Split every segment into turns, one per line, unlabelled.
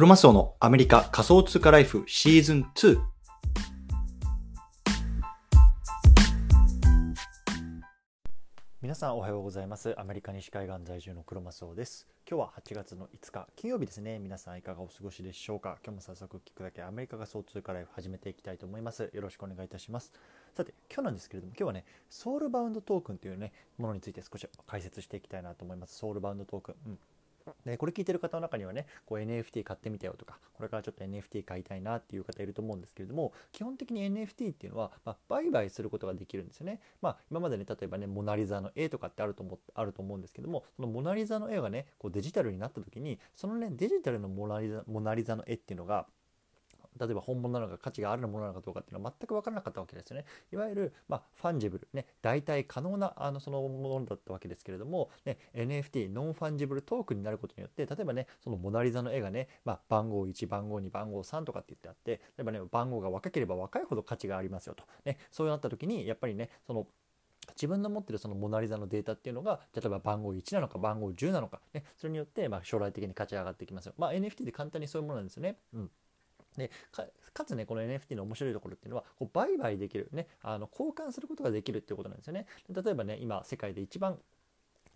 クロマスオのアメリカ仮想通貨ライフシーズン2。皆さんおはようございます。アメリカ西海岸在住のクロマスオです。今日は8月の5日金曜日ですね。皆さんいかがお過ごしでしょうか？今日も早速聞くだけアメリカ仮想通貨ライフ始めていきたいと思います。よろしくお願いいたします。さて今日なんですけれども今日はねソウルバウンドトークンというねものについて少し解説していきたいなと思います。ソウルバウンドトークン。うんでこれ聞いてる方の中にはねこう NFT 買ってみたよとかこれからちょっと NFT 買いたいなっていう方いると思うんですけれども基本的に NFT っていうのは、まあ、売買することができるんですよね。まあ、今までね例えばねモナリザの絵とかってあると思あると思うんですけどもそのモナリザの絵がねこうデジタルになった時にそのねデジタルのモナリザモナリザの絵っていうのが例えば本物なのか価値があるものなのかどうかっていうのは全く分からなかったわけですよね。いわゆる、まあ、ファンジブル、ね、代替可能なあのそのものだったわけですけれども、ね、NFT、ノンファンジブルトークンになることによって、例えばね、そのモナリザの絵がね、まあ、番号1、番号2、番号3とかって言ってあって、例えばね、番号が若ければ若いほど価値がありますよと。ね、そうなった時に、やっぱりね、その自分の持ってるそのモナリザのデータっていうのが例えば番号1なのか番号10なのか、ね、それによってま将来的に価値上がってきますよ。まあ、NFT で簡単にそういうものなんですよね。うんでかつねこの NFT の面白いところっていうのはこう売買できるねあの交換することができるっていうことなんですよね。例えばね今世界で一番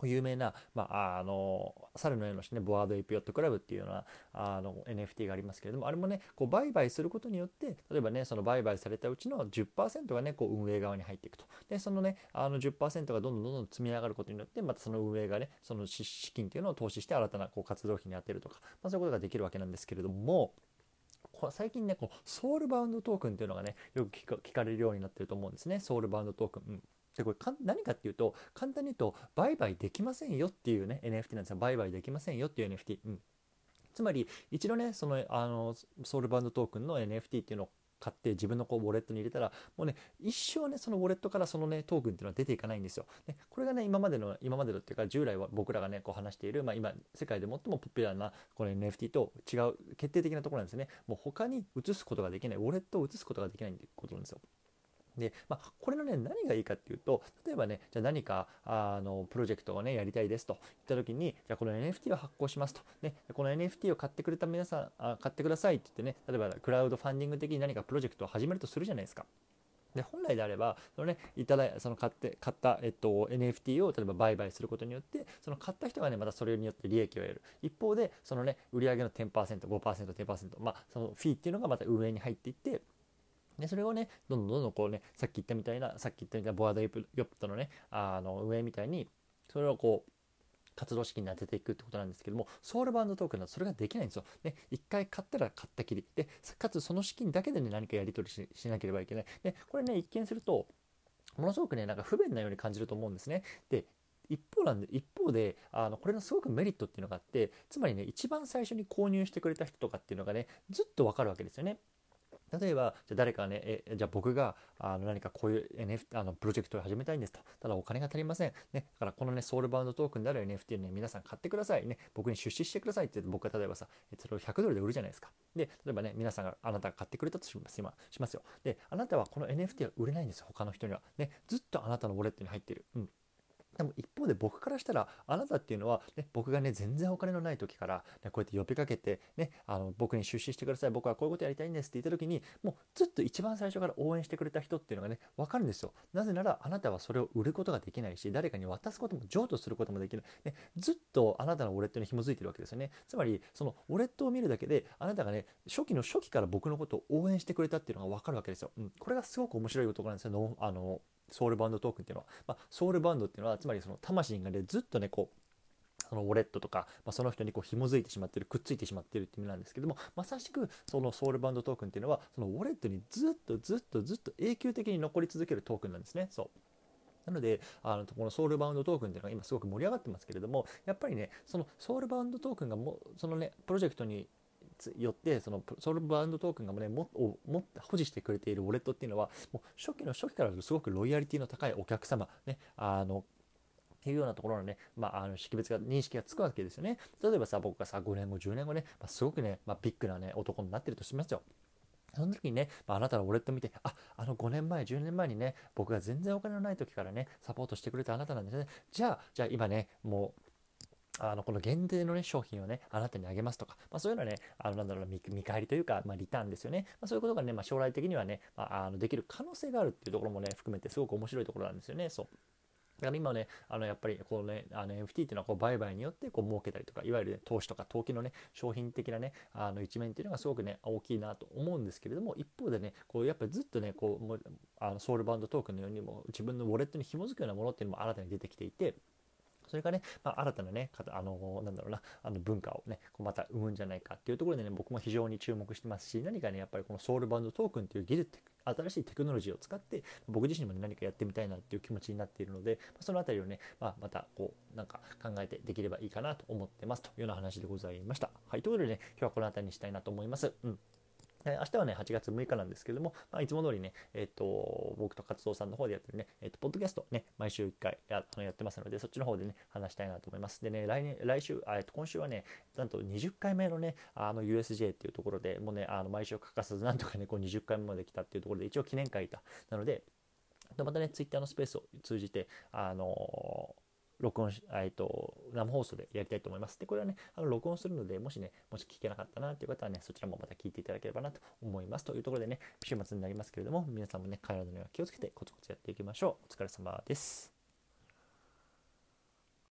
有名な、まあ、あの猿の絵のねボワードエピオットクラブっていうようなあの NFT がありますけれどもあれもねこう売買することによって例えばねその売買されたうちの10%がねこう運営側に入っていくと。でそのねあの10%がどんどんどんどん積み上がることによってまたその運営がねその資金っていうのを投資して新たなこう活動費に充てるとか、まあ、そういうことができるわけなんですけれども最近ねこうソウルバウンドトークンっていうのがねよく聞かれるようになってると思うんですね。ソウルバウンドトークン、うん、でこれか何かっていうと簡単に言うと売買できませんよっていうね NFT なんですよ。売買できませんよっていう NFT、うん、つまり一度ねそのあのソウルバウンドトークンの NFT っていうのを買って自分のこうウォレットに入れたらもうね一生ねそのウォレットからそのねトークンっていうのは出ていかないんですよ。ねこれがね今までの今までのっていうか従来は僕らがねこう話している、まあ、今世界で最もポピュラーなこの NFT と違う決定的なところなんですね。もう他に移すことができないウォレットを移すことができないってことなんですよ。で、まあ、これのね、何がいいかっていうと、例えばね、じゃあ何か、あの、プロジェクトをね、やりたいですと言った時に、じゃあこの NFT を発行しますと。ね、この NFT を買ってくれた皆さん、あ買ってくださいって言ってね、例えばクラウドファンディング的に何かプロジェクトを始めるとするじゃないですか。で本来であればそのねいただその買って買った、えっと、NFT を例えば売買することによってその買った人がねまたそれによって利益を得る一方でそのね売上の 10%5%10% まあそのフィーっていうのがまた運営に入っていってでそれをねどんどんどんどんこうねさっき言ったみたいなさっき言ったみたいなボアドヨットのねあの運営みたいにそれをこう活動資金に当てていくってことなんですけどもソウルバンドトークンはそれができないんですよ。ね、一回買ったら買ったきりでかつその資金だけでね何かやり取りしなければいけない。でこれね一見するとものすごくねなんか不便なように感じると思うんですね。で一方なんで一方であのこれのすごくメリットっていうのがあってつまりね一番最初に購入してくれた人とかっていうのがねずっとわかるわけですよね。例えばじゃ誰かねえじゃあ僕があの何かこういう NFT あのプロジェクトを始めたいんですと。ただお金が足りません、ね、だからこのねソウルバウンドトークンである NFT をね皆さん買ってくださいね。僕に出資してくださいって言って僕が例えばさそれを100ドルで売るじゃないですか。で例えばね皆さんがあなたが買ってくれたとします今しますよ。であなたはこの NFT は売れないんですよ他の人には。ね。ずっとあなたのウォレットに入ってる。うん。でも一方で僕からしたらあなたっていうのは、ね、僕がね全然お金のない時から、ね、こうやって呼びかけて、ね、あの僕に出資してください僕はこういうことやりたいんですって言った時にもうずっと一番最初から応援してくれた人っていうのがね分かるんですよ。なぜならあなたはそれを売ることができないし誰かに渡すことも譲渡することもできない、ね、ずっとあなたのウォレットに紐づいてるわけですよね。つまりそのウォレットを見るだけであなたがね初期の初期から僕のことを応援してくれたっていうのが分かるわけですよ、うん、これがすごく面白いところなんですよ。あのソウルバンドトークンっていうのは、まあ、ソウルバンドっていうのはつまりその魂がねずっとねこうそのウォレットとか、まあ、その人にこう紐づいてしまってるくっついてしまってるっていう意味なんですけどもまさしくそのソウルバンドトークンっていうのはそのウォレットにずっとずっとずっと永久的に残り続けるトークンなんですね。そう。なので、あのこのソウルバウンドトークンっていうのが今すごく盛り上がってますけれども、やっぱりね、そのソウルバウンドトークンがもそのね、プロジェクトによってそのソルバウンドトークンがもねもをも保持してくれているウォレットっていうのはもう初期の初期からすごくロイヤリティの高いお客様ねあのっていうようなところのね、まあ、あの識別が認識がつくわけですよね。例えばさ僕がさ5年後10年後ね、まあ、すごくね、まあ、ビッグなね男になってるとしますよ。その時にね、まあ、あなたのウォレット見て、あ、あの5年前、10年前にね、僕が全然お金のない時からね、サポートしてくれたあなたなんですね。じゃあ、じゃあ今ね、もうあのこの限定の、ね、商品をね、あなたにあげますとか、まあ、そういうのはね、あのなんだろう見、見返りというか、まあ、リターンですよね。まあ、そういうことがね、まあ、将来的にはね、まあ、あのできる可能性があるっていうところもね、含めてすごく面白いところなんですよね。そうだから今ね、あのやっぱりこうね、あの NFT っていうのはこう売買によってこう儲けたりとか、いわゆる、ね、投資とか投機のね、商品的なね、あの一面っていうのがすごくね、大きいなと思うんですけれども、一方でね、こうやっぱりずっとね、こう、あのソウルバンドトークンのようにも自分のウォレットに紐づくようなものっていうのも新たに出てきていて、それがね、まあ、新たなね、あの、なんだろうな、あの文化をね、こうまた生むんじゃないかっていうところでね、僕も非常に注目してますし、何かね、やっぱりこのソウルバンドトークンっていう技術、新しいテクノロジーを使って、僕自身も、ね、何かやってみたいなっていう気持ちになっているので、そのあたりをね、まあ、またこう、なんか考えてできればいいかなと思ってますというような話でございました。はい、ということでね、今日はこの辺りにしたいなと思います。うん。え明日はね、8月6日なんですけれども、まあ、いつも通りね、えっ、ー、と、僕と活動さんの方でやってるね、えっ、ー、と、ポッドキャストね、毎週1回やあのやってますので、そっちの方でね、話したいなと思います。でね、来年、来週、えっと、今週はね、なんと20回目のね、あの、USJ っていうところで、もうね、あの、毎週欠かさず、なんとかね、こう20回目まで来たっていうところで、一応記念会だ。なので、またね、Twitter のスペースを通じて、あのー録音し、えっと、生放送でやりたいと思います。で、これはね、あの録音するので、もしね、もし聞けなかったなという方はね、そちらもまた聞いていただければなと思います。というところでね、週末になりますけれども、皆さんもね、体には気をつけてコツコツやっていきましょう。お疲れ様です。